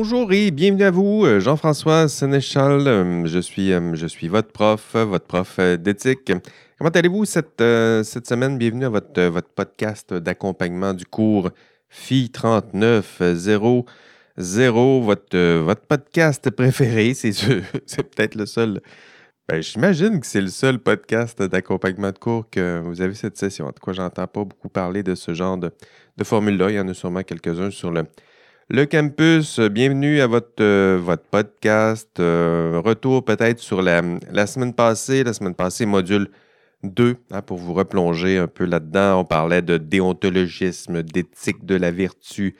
Bonjour et bienvenue à vous, euh, Jean-François Sénéchal. Euh, Je suis, euh, je suis votre prof, votre prof d'éthique. Comment allez-vous cette, semaine? Bienvenue à votre, podcast d'accompagnement du cours FI 3900, votre, podcast préféré. C'est peut-être le seul. Ben, j'imagine que c'est le seul podcast d'accompagnement de cours que vous avez cette session. En tout cas, j'entends pas beaucoup parler de ce genre de, de formule-là. Il y en a sûrement quelques-uns sur le, le campus. Bienvenue à votre, euh, podcast. Euh, retour peut-être sur la, la semaine passée. La semaine passée, module 2, hein, pour vous replonger un peu là-dedans. On parlait de déontologisme, d'éthique de la vertu,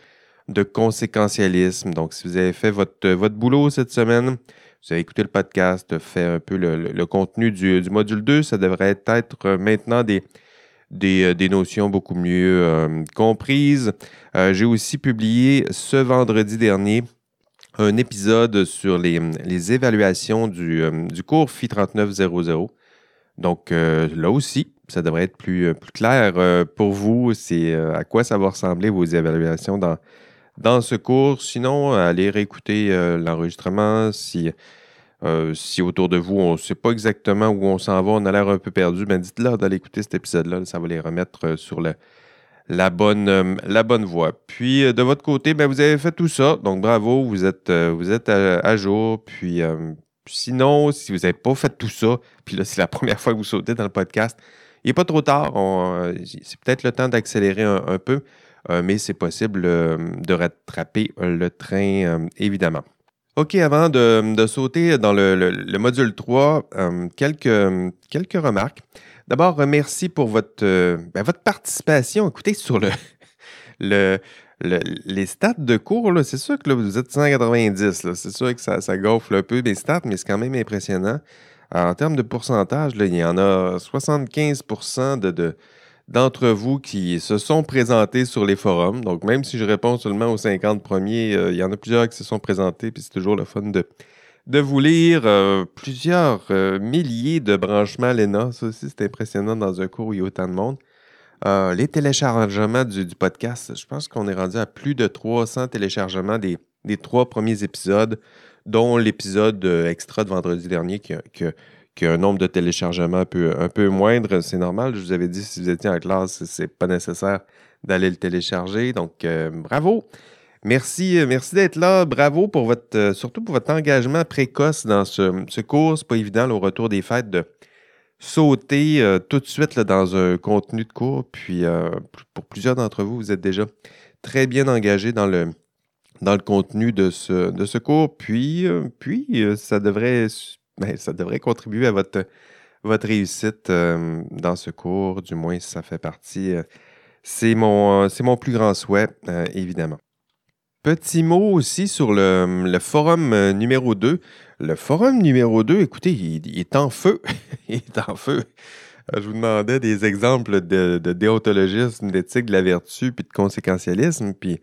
de conséquentialisme. Donc, si vous avez fait votre, boulot cette semaine, vous avez écouté le podcast, fait un peu le contenu du, du module 2, ça devrait être euh, maintenant des, des, euh, des notions beaucoup mieux euh, comprises. Euh, J'ai aussi publié ce vendredi dernier un épisode sur les, évaluations du, cours FI 3900. Donc là aussi, ça devrait être plus, plus clair pour vous. C'est à quoi ça va ressembler vos évaluations dans, dans ce cours. Sinon, allez réécouter l'enregistrement. Si, euh, si autour de vous, on ne sait pas exactement où on s'en va, on a l'air un peu perdu, ben dites-leur d'aller écouter cet épisode-là. Ça va les remettre euh, sur le, la, bonne, euh, la bonne voie. Puis de votre côté, ben, vous avez fait tout ça. Donc bravo, vous êtes, à, jour. Puis sinon, si vous n'avez pas fait tout ça, puis là, c'est la première fois que vous sautez dans le podcast, il n'est pas trop tard. C'est peut-être le temps d'accélérer un, peu, mais c'est possible de rattraper le train, évidemment. OK, avant de, sauter dans le, le- le module 3, euh, quelques, quelques remarques. D'abord, merci pour votre, ben, votre participation. Écoutez, sur le, le, le- les stats de cours, c'est sûr que là, vous êtes 190. là. C'est sûr que ça, ça gonfle un peu mes stats, mais c'est quand même impressionnant. En termes de pourcentage, il y en a 75 de, de- d'entre vous qui se sont présentés sur les forums. Donc, même si je réponds seulement aux 50 premiers, euh, il y en a plusieurs qui se sont présentés, puis c'est toujours le fun de, de vous lire. euh, plusieurs euh, milliers de branchements l'ENA. Ça aussi, c'est impressionnant dans un cours où il y a autant de monde. Les téléchargements du, podcast, je pense qu'on est rendu à plus de 300 téléchargements des, trois premiers épisodes, dont l'épisode extra de vendredi dernier qui qui un nombre de téléchargements un peu, moindre. C'est normal. Je vous avais dit, si vous étiez en classe, c'est pas nécessaire d'aller le télécharger. Donc, euh, bravo. Merci, euh, merci d'être là. Bravo pour votre, euh, surtout pour votre engagement précoce dans ce, ce cours. Pas évident là, au retour des fêtes de sauter tout de suite là, dans un contenu de cours. Puis pour plusieurs d'entre vous, vous êtes déjà très bien engagés dans le, dans le contenu de ce, de ce cours. Puis, puis ça, devrait, ben, ça devrait contribuer à votre, votre réussite dans ce cours, du moins ça fait partie. c'est mon, mon plus grand souhait, évidemment. Petit mot aussi sur le, le forum numéro 2. Le forum numéro 2, écoutez, il, est en feu. il est en feu. Je vous demandais des exemples de, de déontologisme, d'éthique de la vertu, puis de conséquentialisme. Puis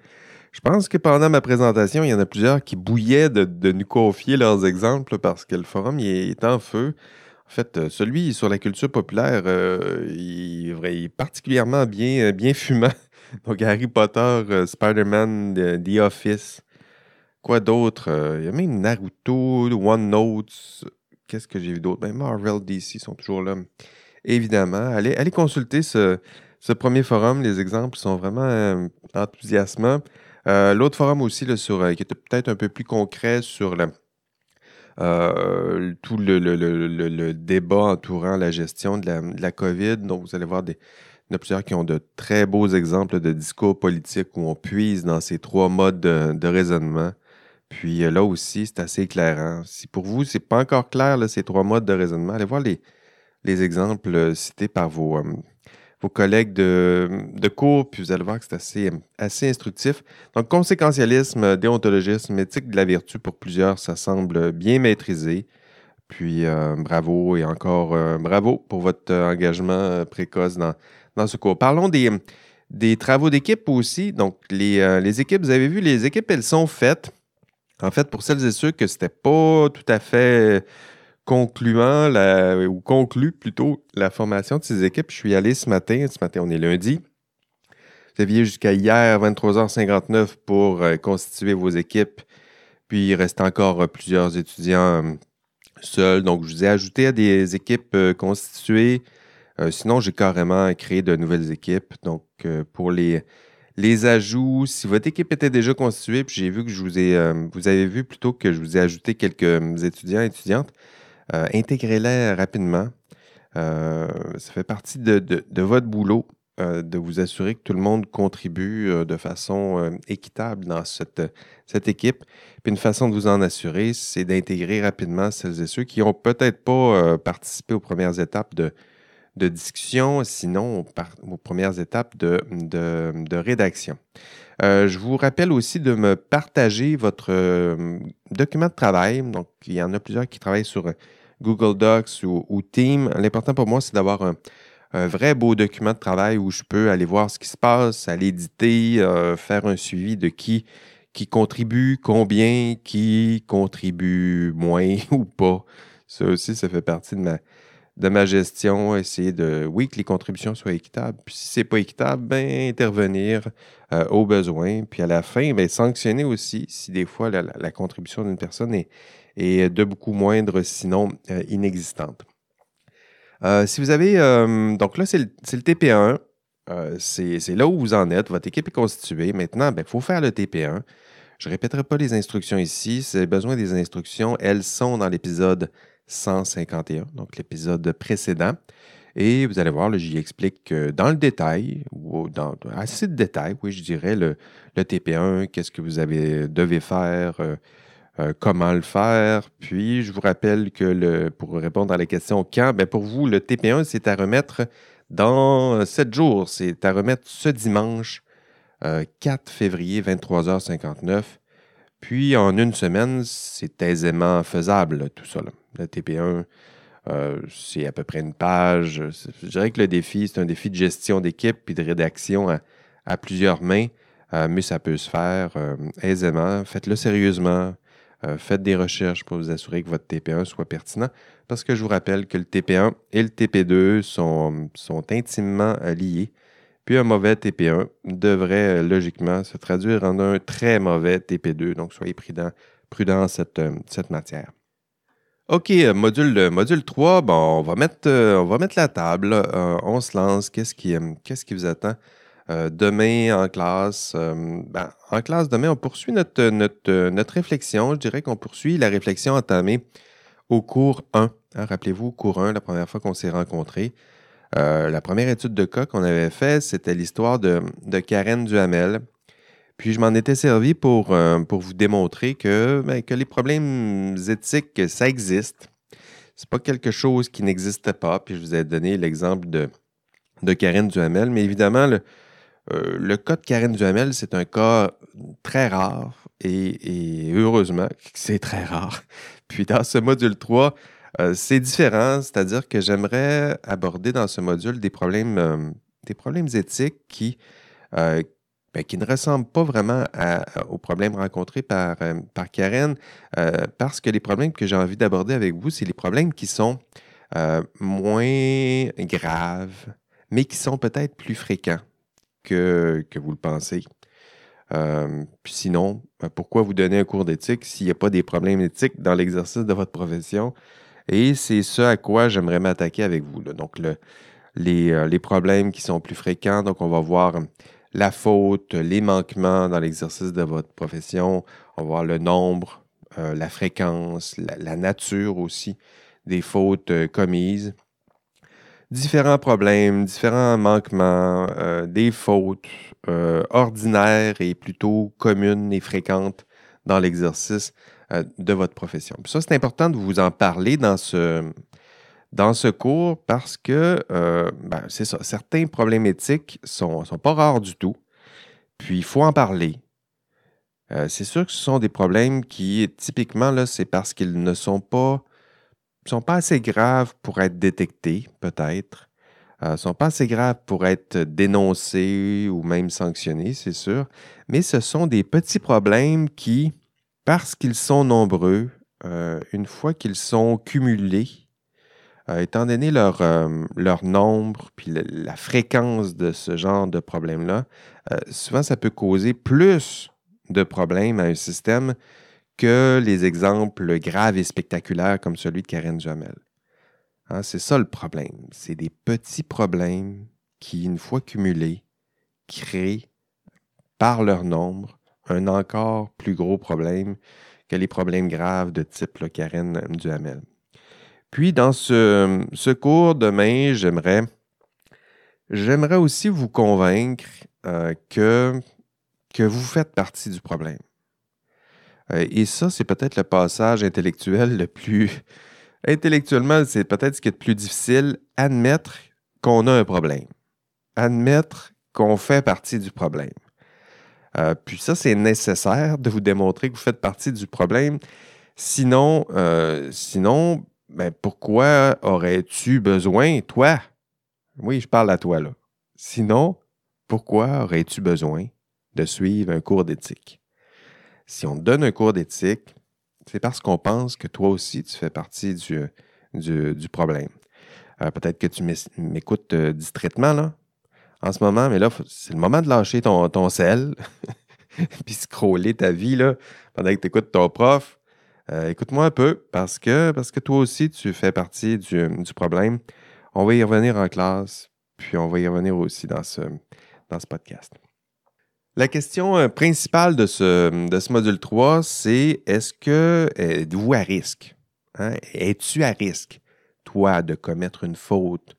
je pense que pendant ma présentation, il y en a plusieurs qui bouillaient de, nous confier leurs exemples parce que le forum est, en feu. En fait, euh, celui sur la culture populaire, euh, il, est particulièrement bien, euh, bien fumant. Donc, Harry Potter, Spider-Man, The Office. Quoi d'autre? Il y a même Naruto, OneNote. Qu'est-ce que j'ai vu d'autre? Ben, Marvel, DC sont toujours là. Évidemment. Allez, consulter ce, premier forum. Les exemples sont vraiment enthousiasmants. Euh, L'autre forum aussi, sur, euh, qui était peut-être un peu plus concret sur euh, tout le, le- le- le- débat entourant la gestion de la, COVID. Donc, vous allez voir des, il y en a plusieurs qui ont de très beaux exemples de discours politiques où on puise dans ces trois modes de, raisonnement. Puis là aussi, c'est assez éclairant. Si pour vous, c'est pas encore clair, ces trois modes de raisonnement, allez voir les, les exemples cités par vos, vos collègues de, de cours, puis vous allez voir que c'est assez, assez instructif. Donc, conséquentialisme, déontologisme, éthique de la vertu, pour plusieurs, ça semble bien maîtrisé. Puis, euh, bravo et encore euh, bravo pour votre euh, engagement précoce dans, dans ce cours. Parlons des, des travaux d'équipe aussi. Donc, les, les équipes, vous avez vu, les équipes, elles sont faites. En fait, pour celles et ceux que c'était pas tout à fait concluant ou conclu plutôt la formation de ces équipes, je suis allé ce matin. Ce matin, on est lundi. Vous aviez jusqu'à hier, 23h59, pour euh, constituer vos équipes Puis il reste encore plusieurs étudiants seuls. Donc, je vous ai ajouté à des équipes constituées. sinon, j'ai carrément créé de nouvelles équipes. Donc, pour les, les ajouts, si votre équipe était déjà constituée, puis j'ai vu que je vous ai, vous avez vu plutôt que je vous ai ajouté quelques étudiants et étudiantes, intégrez-les rapidement. ça fait partie de votre boulot euh, de vous assurer que tout le monde contribue euh, de façon euh, équitable dans cette, cette équipe. Puis une façon de vous en assurer, c'est d'intégrer rapidement celles et ceux qui n'ont peut-être pas participé aux premières étapes de, de discussion, sinon aux, premières étapes de, de, rédaction. je vous rappelle aussi de me partager votre document de travail. Donc, il y en a plusieurs qui travaillent sur Google Docs ou, ou Team. L'important pour moi, c'est d'avoir un vrai beau document de travail où je peux aller voir ce qui se passe, aller éditer, euh, faire un suivi de qui, qui contribue, combien, qui contribue moins ou pas. Ça aussi, ça fait partie de ma, de ma gestion, essayer de, oui, que les contributions soient équitables. Puis si ce n'est pas équitable, ben, intervenir euh, au besoin. Puis à la fin, ben, sanctionner aussi si des fois la, contribution d'une personne est, est, de beaucoup moindre, sinon euh, inexistante. Euh, si vous avez. Euh, donc là, c'est le, TP1. Euh, c'est là où vous en êtes. Votre équipe est constituée. Maintenant, il ben, faut faire le TP1. Je ne répéterai pas les instructions ici. Si vous avez besoin des instructions, elles sont dans l'épisode 151, donc l'épisode précédent. Et vous allez voir, j'y explique dans le détail, ou dans assez de détails, oui, je dirais, le, le TP1, qu'est-ce que vous devez faire, euh, comment le faire. Puis, je vous rappelle que pour répondre à la question quand, bien pour vous, le TP1, c'est à remettre dans sept jours. C'est à remettre ce dimanche 4 euh, février, 23h59. Puis, en une semaine, c'est aisément faisable, tout ça. Le TP1, euh, c'est à peu près une page. Je dirais que le défi, c'est un défi de gestion d'équipe puis de rédaction à, plusieurs mains, mais ça peut se faire aisément. Faites-le sérieusement. Euh, faites des recherches pour vous assurer que votre TP1 soit pertinent, parce que je vous rappelle que le TP1 et le TP2 sont, intimement euh, liés. Puis un mauvais TP1 devrait euh, logiquement se traduire en un très mauvais TP2. Donc soyez prudents prudent en cette, cette matière. OK, module, module 3, bon, on, va mettre, on va mettre la table. on se lance. Qu'est-ce qui, qui vous attend? Euh, demain, en classe, euh, ben, en classe, demain, on poursuit notre, notre, notre réflexion. Je dirais qu'on poursuit la réflexion entamée au cours 1. Hein, rappelez-vous, cours 1, la première fois qu'on s'est rencontrés. Euh, la première étude de cas qu'on avait faite, c'était l'histoire de, Karen Duhamel. Puis je m'en étais servi pour, pour vous démontrer que, ben, que les problèmes éthiques, ça existe. C'est pas quelque chose qui n'existe pas. Puis je vous ai donné l'exemple de, de Karen Duhamel. Mais évidemment, le, euh, cas de Karen Duhamel, c'est un cas très rare et, heureusement c'est très rare. Puis dans ce module 3, euh, c'est différent, c'est-à-dire que j'aimerais aborder dans ce module des problèmes, euh, des problèmes éthiques qui, ben, qui ne ressemblent pas vraiment aux problèmes rencontrés par, par Karen, parce que les problèmes que j'ai envie d'aborder avec vous, c'est les problèmes qui sont moins graves, mais qui sont peut-être plus fréquents que, vous le pensez. Euh, puis sinon, pourquoi vous donner un cours d'éthique s'il n'y a pas des problèmes éthiques dans l'exercice de votre profession? Et c'est ce à quoi j'aimerais m'attaquer avec vous. Donc, euh, les, problèmes qui sont plus fréquents. Donc, on va voir la faute, les manquements dans l'exercice de votre profession. On va voir le nombre, euh, la fréquence, la, nature aussi des fautes commises différents problèmes, différents manquements, euh, des fautes euh, ordinaires et plutôt communes et fréquentes dans l'exercice euh, de votre profession. ça, c'est important de vous en parler dans ce, dans ce cours parce que, ben, c'est ça, certains problèmes éthiques ne sont, sont, pas rares du tout. Puis, il faut en parler. c'est sûr que ce sont des problèmes qui, typiquement, là, c'est parce qu'ils ne sont pas sont pas assez graves pour être détectés, peut-être. ne euh, sont pas assez graves pour être dénoncés ou même sanctionnés, c'est sûr. Mais ce sont des petits problèmes qui, parce qu'ils sont nombreux, euh, une fois qu'ils sont cumulés, euh, étant donné leur, leur nombre puis la, fréquence de ce genre de problème-là, souvent ça peut causer plus de problèmes à un système que les exemples graves et spectaculaires comme celui de Karen Jamel. Hein, c'est ça le problème. C'est des petits problèmes qui, une fois cumulés, créent par leur nombre un encore plus gros problème que les problèmes graves de type Karen Duhamel. Puis dans ce, cours demain, j'aimerais, j'aimerais aussi vous convaincre euh, que, que vous faites partie du problème. Euh, et ça, c'est peut-être le passage intellectuel le plus... Intellectuellement, c'est peut-être ce qui est le plus difficile, admettre qu'on a un problème. Admettre qu'on fait partie du problème. Euh, puis ça, c'est nécessaire de vous démontrer que vous faites partie du problème. Sinon, euh, sinon ben, pourquoi aurais-tu besoin, toi? Oui, je parle à toi là. Sinon, pourquoi aurais-tu besoin de suivre un cours d'éthique? Si on te donne un cours d'éthique, c'est parce qu'on pense que toi aussi, tu fais partie du, problème. Euh, peut-être que tu m'écoutes distraitement là, en ce moment, mais là, c'est le moment de lâcher ton, ton sel, puis scroller ta vie là, pendant que tu écoutes ton prof. Euh, écoute-moi un peu parce que, parce que toi aussi, tu fais partie du, du, problème. On va y revenir en classe, puis on va y revenir aussi dans ce, dans ce podcast. La question euh, principale de ce, de ce module 3, c'est est-ce que êtes-vous à risque? Hein? Es-tu à risque, toi, de commettre une faute,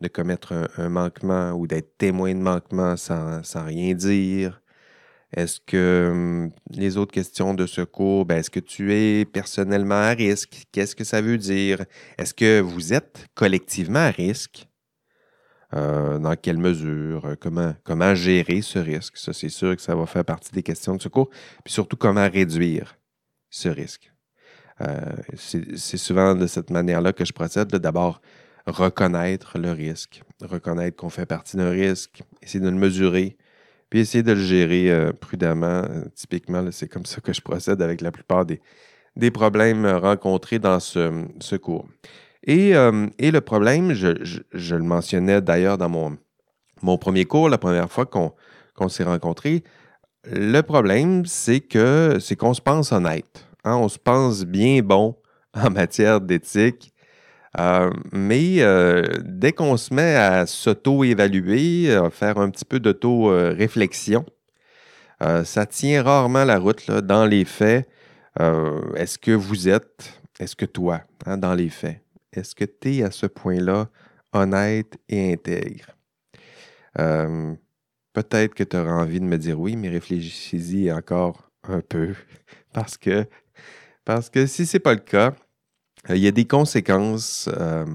de commettre un, manquement ou d'être témoin de manquement sans, rien dire? Est-ce que hum, les autres questions de secours, ben, est-ce que tu es personnellement à risque? Qu'est-ce que ça veut dire? Est-ce que vous êtes collectivement à risque? Euh, dans quelle mesure, comment, comment gérer ce risque? Ça, c'est sûr que ça va faire partie des questions de secours. Puis surtout, comment réduire ce risque? Euh, c'est souvent de cette manière-là que je procède. D'abord, reconnaître le risque, reconnaître qu'on fait partie d'un risque, essayer de le mesurer, puis essayer de le gérer prudemment. typiquement, c'est comme ça que je procède avec la plupart des, problèmes rencontrés dans ce, cours. Euh, et, le problème, je, le mentionnais d'ailleurs dans mon, mon premier cours, la première fois qu'on s'est rencontrés, le problème, c'est que c'est qu'on se pense honnête. Hein. On se pense bien bon en matière d'éthique. Euh, mais euh, dès qu'on se met à s'auto-évaluer, à faire un petit peu d'auto-réflexion, ça tient rarement la route dans les faits. est-ce que vous êtes, est-ce que toi, hein, dans les faits, est-ce que tu es à ce point-là honnête et intègre? Euh, peut-être que tu auras envie de me dire oui, mais réfléchissez-y encore un peu. Parce que, parce que si ce n'est pas le cas, euh, il y a des conséquences euh,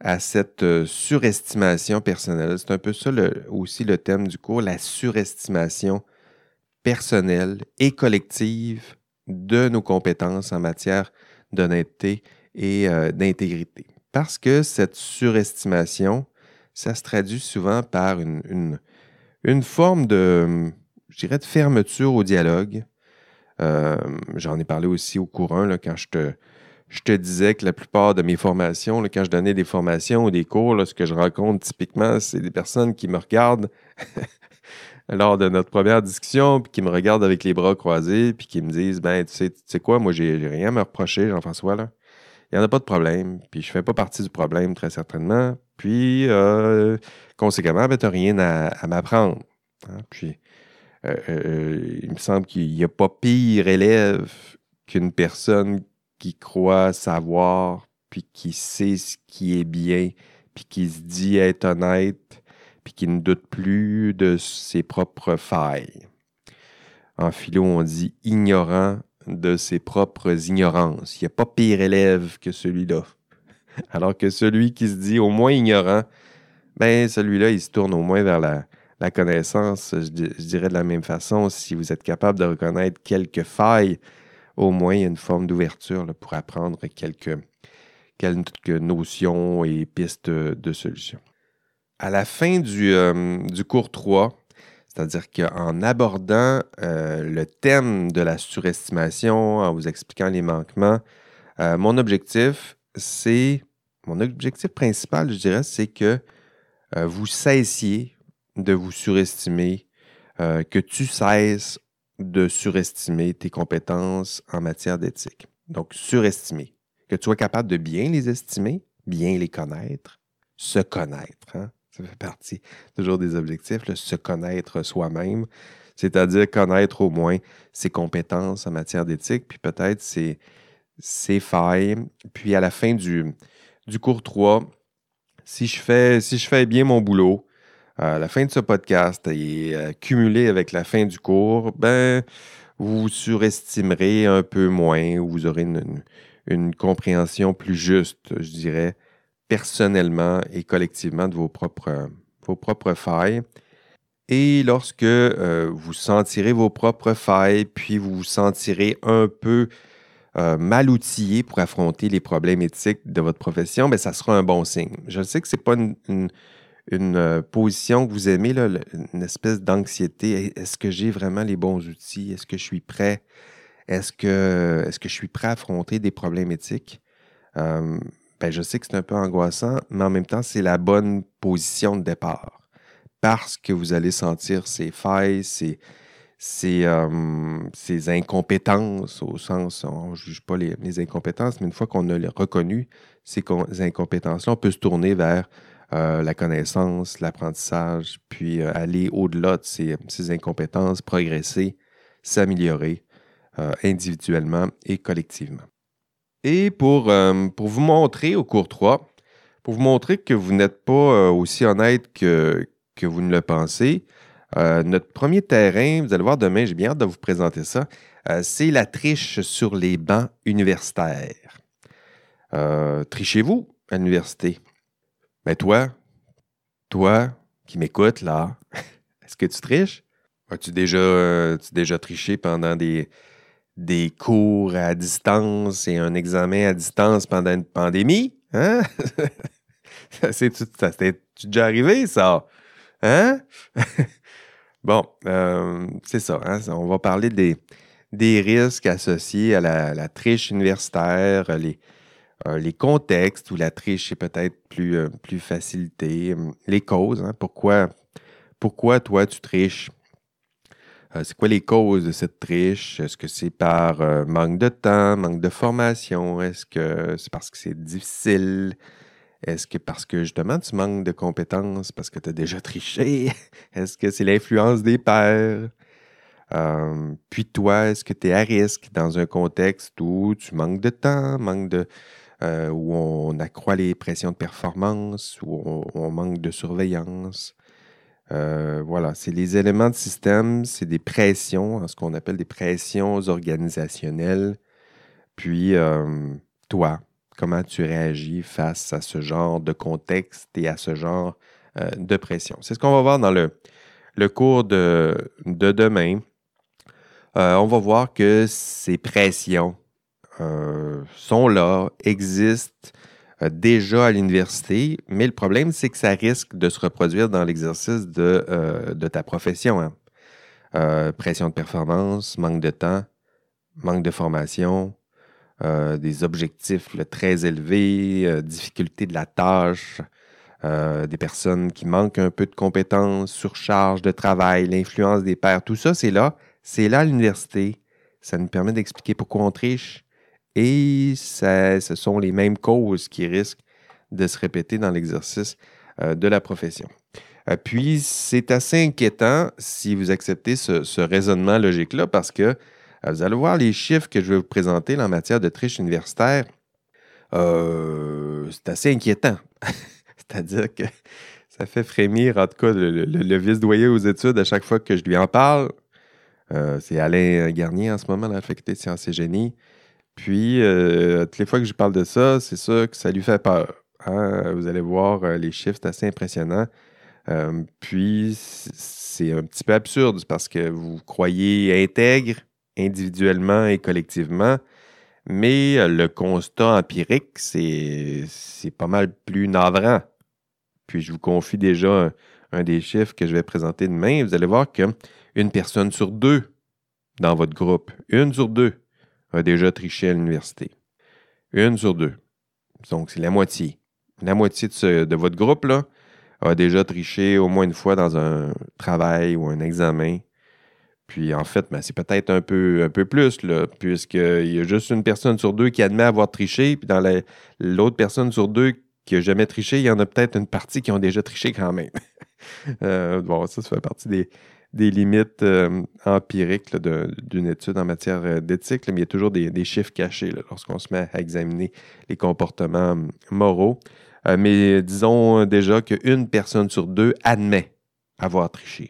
à cette surestimation personnelle. C'est un peu ça aussi le thème du cours, la surestimation personnelle et collective de nos compétences en matière d'honnêteté et euh, d'intégrité. Parce que cette surestimation, ça se traduit souvent par une, forme de, je dirais, de fermeture au dialogue. Euh, j'en ai parlé aussi au courant là, quand je te, je te disais que la plupart de mes formations, quand je donnais des formations ou des cours, ce que je rencontre typiquement, c'est des personnes qui me regardent lors de notre première discussion, puis qui me regardent avec les bras croisés, puis qui me disent Ben, tu sais, tu sais quoi, moi, j'ai rien à me reprocher, Jean-François, là il n'y en a pas de problème. Puis je ne fais pas partie du problème, très certainement. Puis, euh, conséquemment, ben, tu n'as rien à, m'apprendre. Hein. Puis, euh, euh, il me semble qu'il n'y a pas pire élève qu'une personne qui croit savoir, puis qui sait ce qui est bien, puis qui se dit être honnête, puis qui ne doute plus de ses propres failles. En philo, on dit ignorant de ses propres ignorances. Il n'y a pas pire élève que celui-là. Alors que celui qui se dit au moins ignorant, ben celui-là, il se tourne au moins vers la, connaissance. Je, dirais de la même façon, si vous êtes capable de reconnaître quelques failles, au moins il y a une forme d'ouverture pour apprendre quelques, quelques, notions et pistes de, solutions. À la fin du, euh, du cours 3, c'est-à-dire qu'en abordant euh, le thème de la surestimation, en vous expliquant les manquements, euh, mon objectif, c'est, mon objectif principal, je dirais, c'est que vous cessiez de vous surestimer, que tu cesses de surestimer tes compétences en matière d'éthique. Donc, surestimer. Que tu sois capable de bien les estimer, bien les connaître, se connaître. Hein? Ça fait partie toujours des objectifs, se connaître soi-même, c'est-à-dire connaître au moins ses compétences en matière d'éthique, puis peut-être ses, failles. Puis à la fin du, du cours 3, si je, fais, si je fais bien mon boulot, à la fin de ce podcast et euh, cumulé avec la fin du cours, ben, vous surestimerez un peu moins, ou vous aurez une, compréhension plus juste, je dirais, personnellement et collectivement de vos propres, vos propres failles. Et lorsque euh, vous sentirez vos propres failles, puis vous vous sentirez un peu euh, mal outillé pour affronter les problèmes éthiques de votre profession, bien, ça sera un bon signe. Je sais que ce n'est pas une euh, position que vous aimez, une espèce d'anxiété. Est-ce que j'ai vraiment les bons outils? Est-ce que je suis prêt? Est-ce que, je suis prêt à affronter des problèmes éthiques? Euh, ben, je sais que c'est un peu angoissant, mais en même temps, c'est la bonne position de départ. Parce que vous allez sentir ces failles, ces, ces, euh, incompétences, au sens, on ne juge pas les, les, incompétences, mais une fois qu'on a reconnu ces incompétences-là, on peut se tourner vers euh, la connaissance, l'apprentissage, puis euh, aller au-delà de ces, incompétences, progresser, s'améliorer euh, individuellement et collectivement. Et pour, pour, vous montrer au cours 3, pour vous montrer que vous n'êtes pas aussi honnête que, que vous ne le pensez, notre premier terrain, vous allez voir demain, j'ai bien hâte de vous présenter ça, c'est la triche sur les bancs universitaires. Trichez-vous à l'université? Mais toi, toi qui m'écoutes là, est-ce que tu triches? As-tu déjà, euh, déjà triché pendant des, des cours à distance et un examen à distance pendant une pandémie? Hein? ça t'est déjà arrivé, ça? Hein? bon, euh, c'est ça. Hein? On va parler des, des risques associés à la, la triche universitaire, les, euh, les contextes où la triche est peut-être plus, euh, plus facilitée, euh, les causes, hein, pourquoi, pourquoi toi tu triches? c'est quoi les causes de cette triche? Est-ce que c'est par manque de temps, manque de formation? Est-ce que c'est parce que c'est difficile? Est-ce que parce que justement tu manques de compétences parce que tu as déjà triché? Est-ce que c'est l'influence des pairs? puis toi, est-ce que tu es à risque dans un contexte où tu manques de temps, manque de, euh, où on accroît les pressions de performance, où on, manque de surveillance. Euh, voilà, c'est les éléments de système, c'est des pressions, ce qu'on appelle des pressions organisationnelles. Puis, euh, toi, comment tu réagis face à ce genre de contexte et à ce genre de pression? C'est ce qu'on va voir dans le, cours de, de demain. on va voir que ces pressions, sont là, existent euh, déjà à l'université, mais le problème, c'est que ça risque de se reproduire dans l'exercice de, euh, ta profession. Hein. pression de performance, manque de temps, manque de formation, des objectifs très élevés, difficulté de la tâche, des personnes qui manquent un peu de compétences, surcharge de travail, l'influence des pairs, tout ça, c'est là. C'est là l'université. Ça nous permet d'expliquer pourquoi on triche, et ce sont les mêmes causes qui risquent de se répéter dans l'exercice euh, de la profession. Euh, puis, c'est assez inquiétant si vous acceptez ce, raisonnement logique-là parce que euh, vous allez voir les chiffres que je vais vous présenter en matière de triche universitaire. c'est assez inquiétant. C'est-à-dire que ça fait frémir, en tout cas, le, vice-doyen aux études à chaque fois que je lui en parle. c'est Alain Garnier en ce moment dans la faculté de sciences et génie. Puis, euh, toutes les fois que je parle de ça, c'est ça que ça lui fait peur. Hein. Vous allez voir, euh, les chiffres, c'est assez impressionnant. Euh, puis, c'est un petit peu absurde parce que vous croyez intègre individuellement et collectivement, mais le constat empirique, c'est pas mal plus navrant. Puis, je vous confie déjà un, des chiffres que je vais présenter demain. Vous allez voir qu'une personne sur deux dans votre groupe, une sur deux, a déjà triché à l'université. Une sur deux. Donc, c'est la moitié. La moitié de, votre groupe là, a déjà triché au moins une fois dans un travail ou un examen. Puis en fait, ben, c'est peut-être un peu, un peu plus, puisqu'il y a juste une personne sur deux qui admet avoir triché, puis dans l'autre personne sur deux qui n'a jamais triché, il y en a peut-être une partie qui ont déjà triché quand même. Euh, bon, ça, ça fait partie des, limites euh, empiriques d'une étude en matière euh, d'éthique, mais il y a toujours des, chiffres cachés lorsqu'on se met à examiner les comportements moraux. mais disons déjà qu'une personne sur deux admet avoir triché.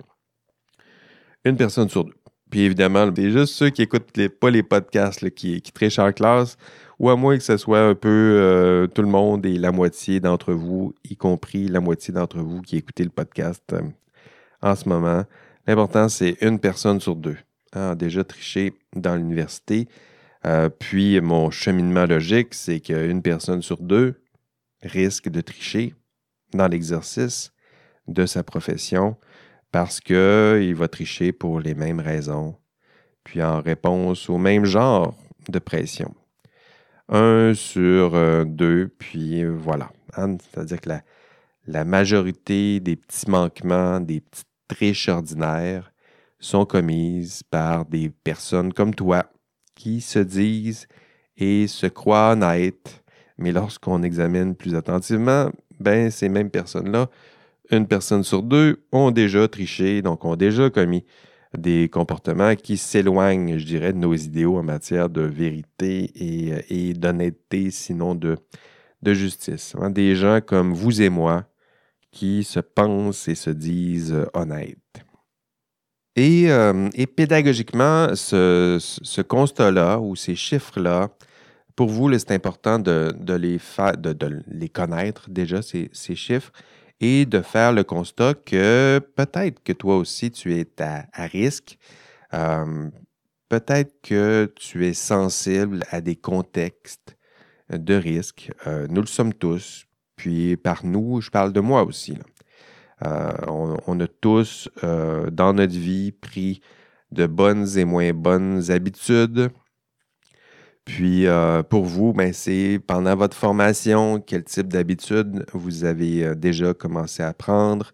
Une personne sur deux. Puis évidemment, c'est juste ceux qui n'écoutent pas les podcasts qui, trichent en classe ou à moins que ce soit un peu euh, tout le monde et la moitié d'entre vous, y compris la moitié d'entre vous qui écoutez le podcast euh, en ce moment. L'important, c'est une personne sur deux a déjà triché dans l'université. Euh, puis mon cheminement logique, c'est qu'une personne sur deux risque de tricher dans l'exercice de sa profession parce qu'il va tricher pour les mêmes raisons, puis en réponse au même genre de pression un sur euh, deux, puis voilà. C'est-à-dire que la, majorité des petits manquements, des petites triches ordinaires sont commises par des personnes comme toi qui se disent et se croient honnêtes, mais lorsqu'on examine plus attentivement, ben ces mêmes personnes-là, une personne sur deux, ont déjà triché, donc ont déjà commis des comportements qui s'éloignent, je dirais, de nos idéaux en matière de vérité et, euh, d'honnêteté, sinon de, de justice. Hein, des gens comme vous et moi qui se pensent et se disent honnêtes. Et, euh, pédagogiquement, ce, constat-là ou ces chiffres-là, pour vous, c'est important de, les de, les connaître déjà, ces chiffres, et de faire le constat que peut-être que toi aussi tu es à, risque, euh, peut-être que tu es sensible à des contextes de risque. Euh, nous le sommes tous, puis par nous, je parle de moi aussi. Euh, on, a tous dans notre vie pris de bonnes et moins bonnes habitudes, puis euh, pour vous, ben, c'est pendant votre formation, quel type d'habitude vous avez euh, déjà commencé à prendre.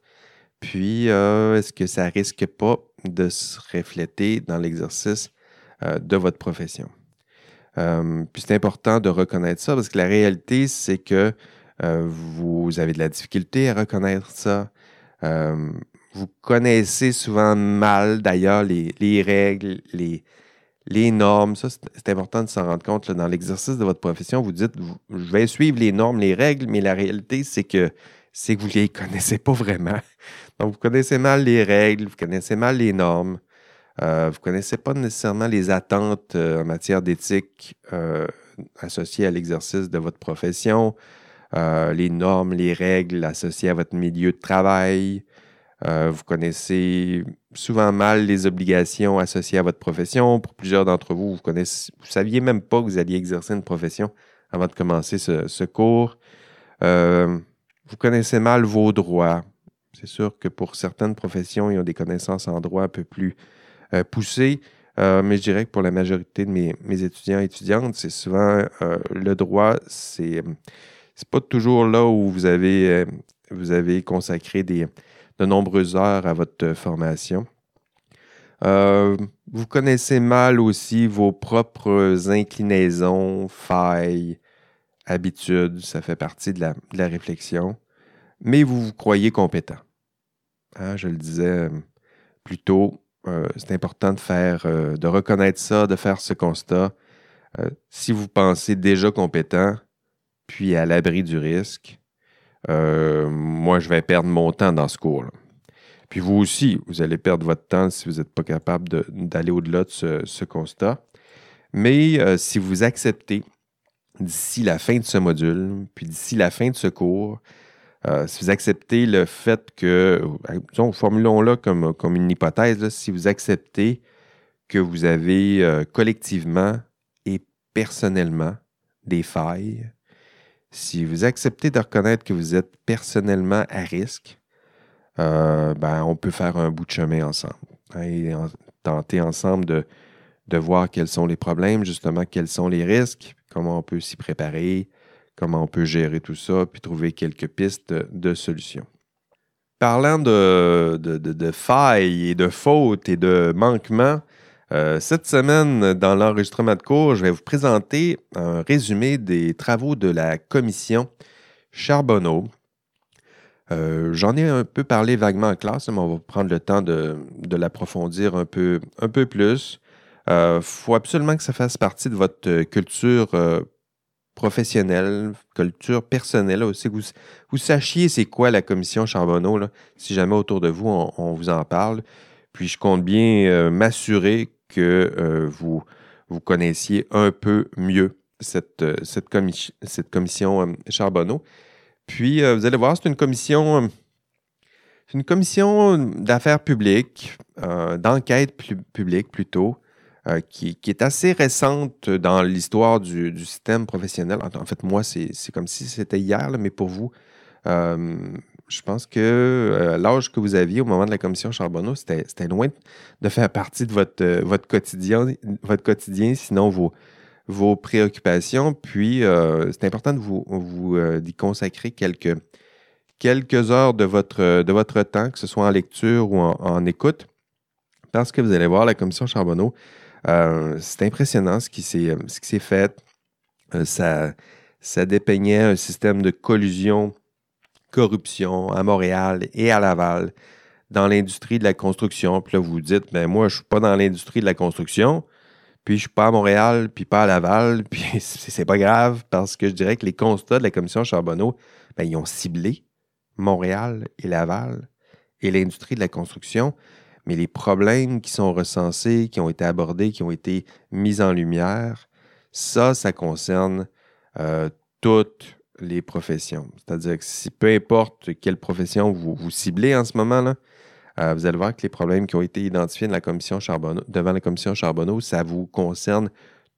Puis euh, est-ce que ça risque pas de se refléter dans l'exercice de votre profession? puis c'est important de reconnaître ça parce que la réalité, c'est que vous avez de la difficulté à reconnaître ça. vous connaissez souvent mal d'ailleurs les, les règles, les, normes, ça, c'est important de s'en rendre compte dans l'exercice de votre profession. Vous dites, je vais suivre les normes, les règles, mais la réalité, c'est que vous ne les connaissez pas vraiment. Donc, vous connaissez mal les règles, vous connaissez mal les normes, euh, vous ne connaissez pas nécessairement les attentes euh, en matière d'éthique euh, associées à l'exercice de votre profession, les normes, les règles associées à votre milieu de travail, euh, vous connaissez souvent mal les obligations associées à votre profession. Pour plusieurs d'entre vous, vous ne saviez même pas que vous alliez exercer une profession avant de commencer ce, cours. Euh, vous connaissez mal vos droits. C'est sûr que pour certaines professions, ils ont des connaissances en droit un peu plus euh, poussées. mais je dirais que pour la majorité de mes, étudiants et étudiantes, c'est souvent le droit, c'est, c'est pas toujours là où vous avez, vous avez consacré des, de nombreuses heures à votre formation. Euh, vous connaissez mal aussi vos propres inclinaisons, failles, habitudes, ça fait partie de la, réflexion, mais vous vous croyez compétent. Hein, je le disais euh, plus tôt, euh, c'est important de faire, de reconnaître ça, de faire ce constat. si vous pensez déjà compétent, puis à l'abri du risque, euh, moi, je vais perdre mon temps dans ce cours. -là. Puis vous aussi, vous allez perdre votre temps si vous n'êtes pas capable d'aller au-delà de ce, constat. Mais euh, si vous acceptez d'ici la fin de ce module, puis d'ici la fin de ce cours, euh, si vous acceptez le fait que, disons, formulons-le comme, comme une hypothèse, si vous acceptez que vous avez collectivement et personnellement des failles, si vous acceptez de reconnaître que vous êtes personnellement à risque, euh, ben, on peut faire un bout de chemin ensemble hein, et tenter ensemble de, de voir quels sont les problèmes, justement, quels sont les risques, comment on peut s'y préparer, comment on peut gérer tout ça, puis trouver quelques pistes de, solutions. Parlant de, de, failles et de fautes et de manquements, euh, cette semaine, dans l'enregistrement de cours, je vais vous présenter un résumé des travaux de la commission Charbonneau. Euh, j'en ai un peu parlé vaguement en classe, mais on va prendre le temps de, l'approfondir un peu, un peu plus. Il euh, faut absolument que ça fasse partie de votre culture professionnelle, culture personnelle aussi, que vous, sachiez c'est quoi la commission Charbonneau, si jamais autour de vous on, vous en parle. Puis je compte bien euh, m'assurer que euh, vous, vous connaissiez un peu mieux cette, euh, cette, cette commission Charbonneau. Puis vous allez voir, c'est une commission une commission d'affaires publiques, d'enquête publique plutôt, euh, qui, est assez récente dans l'histoire du, système professionnel. En, fait, moi, c'est comme si c'était hier, mais pour vous, euh, je pense que euh, l'âge que vous aviez au moment de la commission Charbonneau, c'était loin de faire partie de votre, votre, quotidien, votre quotidien, sinon vos, vos préoccupations. Puis, c'est important de vous, vous d'y consacrer quelques, quelques heures de votre, de votre temps, que ce soit en lecture ou en, écoute, parce que vous allez voir, la commission Charbonneau, euh, c'est impressionnant ce qui s'est euh, fait. Euh, ça, ça dépeignait un système de collusion, corruption à Montréal et à Laval dans l'industrie de la construction. Puis là, vous vous dites, ben moi, je ne suis pas dans l'industrie de la construction, puis je ne suis pas à Montréal, puis pas à Laval, puis c'est pas grave, parce que je dirais que les constats de la commission Charbonneau, ben, ils ont ciblé Montréal et Laval et l'industrie de la construction mais les problèmes qui sont recensés, qui ont été abordés, qui ont été mis en lumière, ça, ça concerne euh, toutes les professions. C'est-à-dire que si peu importe quelle profession vous, ciblez en ce moment, là, euh, vous allez voir que les problèmes qui ont été identifiés la commission Charbonneau, devant la commission Charbonneau, ça vous concerne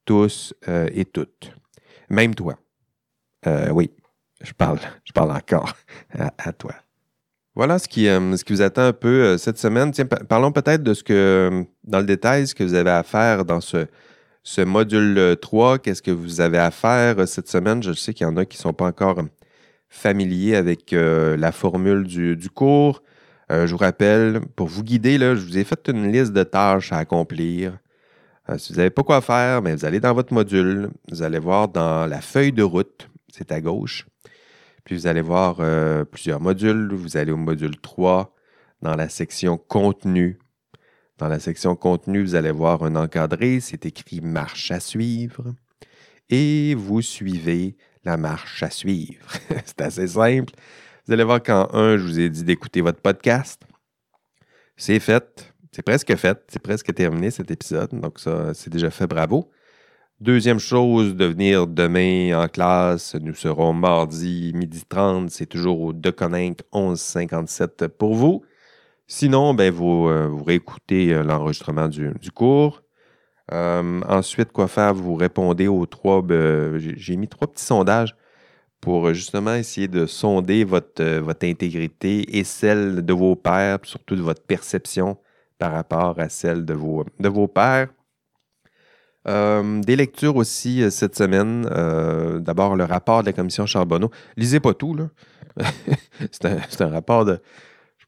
tous euh, et toutes. Même toi. oui, je parle, je parle encore à toi. Voilà ce qui, euh, ce qui vous attend un peu euh, cette semaine. Tiens, parlons peut-être de ce que, euh, dans le détail, ce que vous avez à faire dans ce, ce module 3. Qu'est-ce que vous avez à faire cette semaine? Je sais qu'il y en a qui ne sont pas encore familiers avec la formule du, cours. je vous rappelle, pour vous guider, là, je vous ai fait une liste de tâches à accomplir. si vous n'avez pas quoi faire, vous allez dans votre module, vous allez voir dans la feuille de route, c'est à gauche. Puis vous allez voir euh, plusieurs modules. Vous allez au module 3 dans la section contenu. Dans la section contenu, vous allez voir un encadré, c'est écrit marche à suivre. Et vous suivez la marche à suivre. c'est assez simple. Vous allez voir qu'en 1, je vous ai dit d'écouter votre podcast. C'est fait. C'est presque fait. C'est presque terminé cet épisode. Donc, ça, c'est déjà fait. Bravo. Deuxième chose, de venir demain en classe. Nous serons mardi midi 30. C'est toujours au Deconinck 1157 pour vous. Sinon, ben, vous, euh, vous réécoutez euh, l'enregistrement du, cours. Euh, ensuite, quoi faire? Vous répondez aux trois. Ben, j'ai mis trois petits sondages pour justement essayer de sonder votre, votre intégrité et celle de vos pairs, surtout de votre perception par rapport à celle de vos, de vos des lectures aussi cette semaine. D'abord, le rapport de la commission Charbonneau. Lisez pas tout, là. c'est un, rapport de,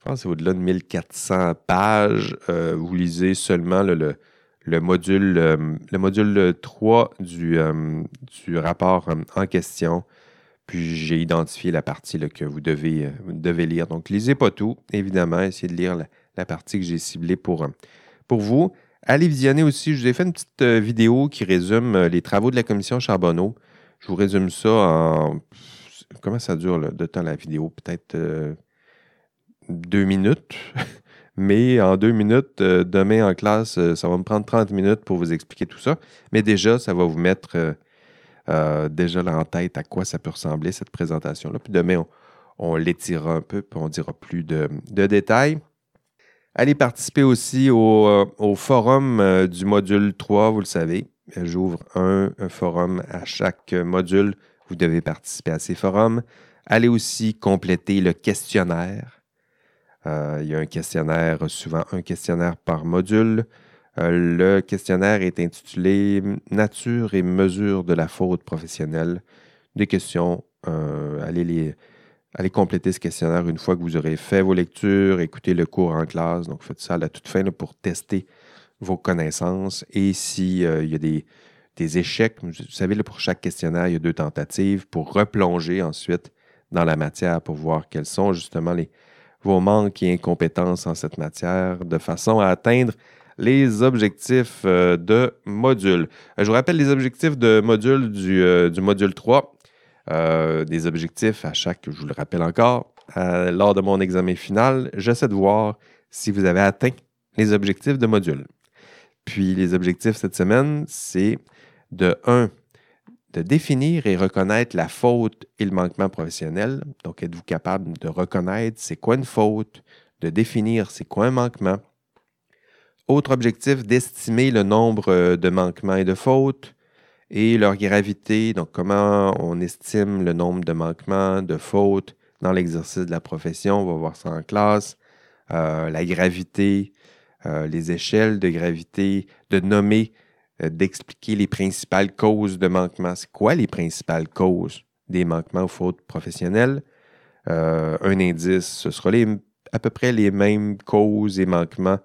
je pense, c'est au-delà de 1400 pages. vous lisez seulement le, le, module, le module 3 du, du rapport en question. Puis j'ai identifié la partie que vous devez, devez lire. Donc, lisez pas tout, évidemment. Essayez de lire la, partie que j'ai ciblée pour, pour vous. Allez visionner aussi, je vous ai fait une petite euh, vidéo qui résume euh, les travaux de la commission Charbonneau. Je vous résume ça en... Comment ça dure de temps la vidéo? Peut-être euh, deux minutes. Mais en deux minutes, demain en classe, ça va me prendre 30 minutes pour vous expliquer tout ça. Mais déjà, ça va vous mettre déjà là en tête à quoi ça peut ressembler, cette présentation-là. Puis demain, on, l'étirera un peu, puis on dira plus de détails. Allez participer aussi au, euh, forum euh, du module 3, vous le savez. J'ouvre un, forum à chaque module. Vous devez participer à ces forums. Allez aussi compléter le questionnaire. Euh, il y a un questionnaire, souvent un questionnaire par module. le questionnaire est intitulé Nature et mesure de la faute professionnelle. Des questions, allez les, allez compléter ce questionnaire une fois que vous aurez fait vos lectures, écouté le cours en classe. Donc, faites ça à la toute fin pour tester vos connaissances. Et s'il y a des, échecs, vous savez, pour chaque questionnaire, il y a deux tentatives pour replonger ensuite dans la matière pour voir quels sont justement les, vos manques et incompétences en cette matière de façon à atteindre les objectifs euh, de module. Euh, je vous rappelle les objectifs de module du, euh, du module 3. des objectifs à chaque, je vous le rappelle encore, lors de mon examen final, j'essaie de voir si vous avez atteint les objectifs de module. Puis les objectifs cette semaine, c'est de 1, de définir et reconnaître la faute et le manquement professionnel. Donc, êtes-vous capable de reconnaître c'est quoi une faute, de définir c'est quoi un manquement? Autre objectif, d'estimer le nombre euh, de manquements et de fautes et leur gravité. Donc, comment on estime le nombre de manquements, de fautes dans l'exercice de la profession? On va voir ça en classe. Euh, la gravité, euh, les échelles de gravité, de nommer d'expliquer les principales causes de manquement. C'est quoi les principales causes des manquements ou fautes professionnelles? Euh, un indice, ce sera à peu près les mêmes causes et manquements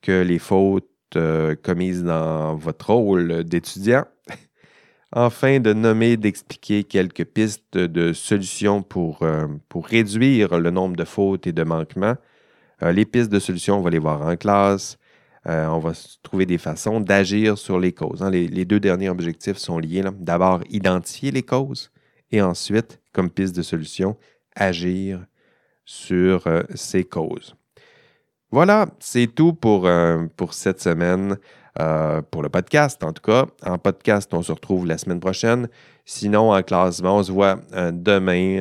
que les fautes euh, commises dans votre rôle d'étudiant. enfin, de nommer, d'expliquer quelques pistes de solutions pour, pour réduire le nombre de fautes et de manquements. les pistes de solutions, on va les voir en classe. Euh, on va trouver des façons d'agir sur les causes. Hein. Les, deux derniers objectifs sont liés. D'abord, identifier les causes et ensuite, comme piste de solution, agir sur euh, ces causes. Voilà, c'est tout pour, euh, cette semaine, pour le podcast en tout cas. En podcast, on se retrouve la semaine prochaine. Sinon, en classement, on se voit demain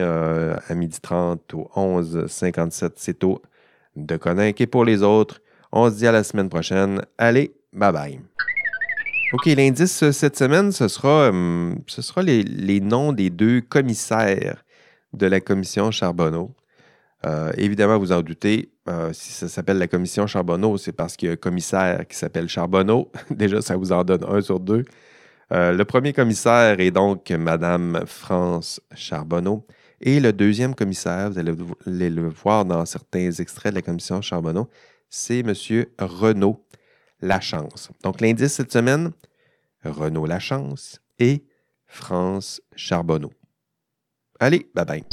à 12h30 au 11h57. C'est au de Coninck. Et pour les autres, on se dit à la semaine prochaine. Allez, bye bye. OK, l'indice euh, cette semaine, ce sera, euh, ce sera les, noms des deux commissaires de la commission Charbonneau. Euh, évidemment, vous en doutez, si ça s'appelle la commission Charbonneau, c'est parce qu'il y a un commissaire qui s'appelle Charbonneau. Déjà, ça vous en donne un sur deux. le premier commissaire est donc Madame France Charbonneau. Et le deuxième commissaire, vous allez le voir dans certains extraits de la commission Charbonneau, c'est M. Renaud Lachance. Donc, l'indice cette semaine, Renaud Lachance et France Charbonneau. Allez, bye bye.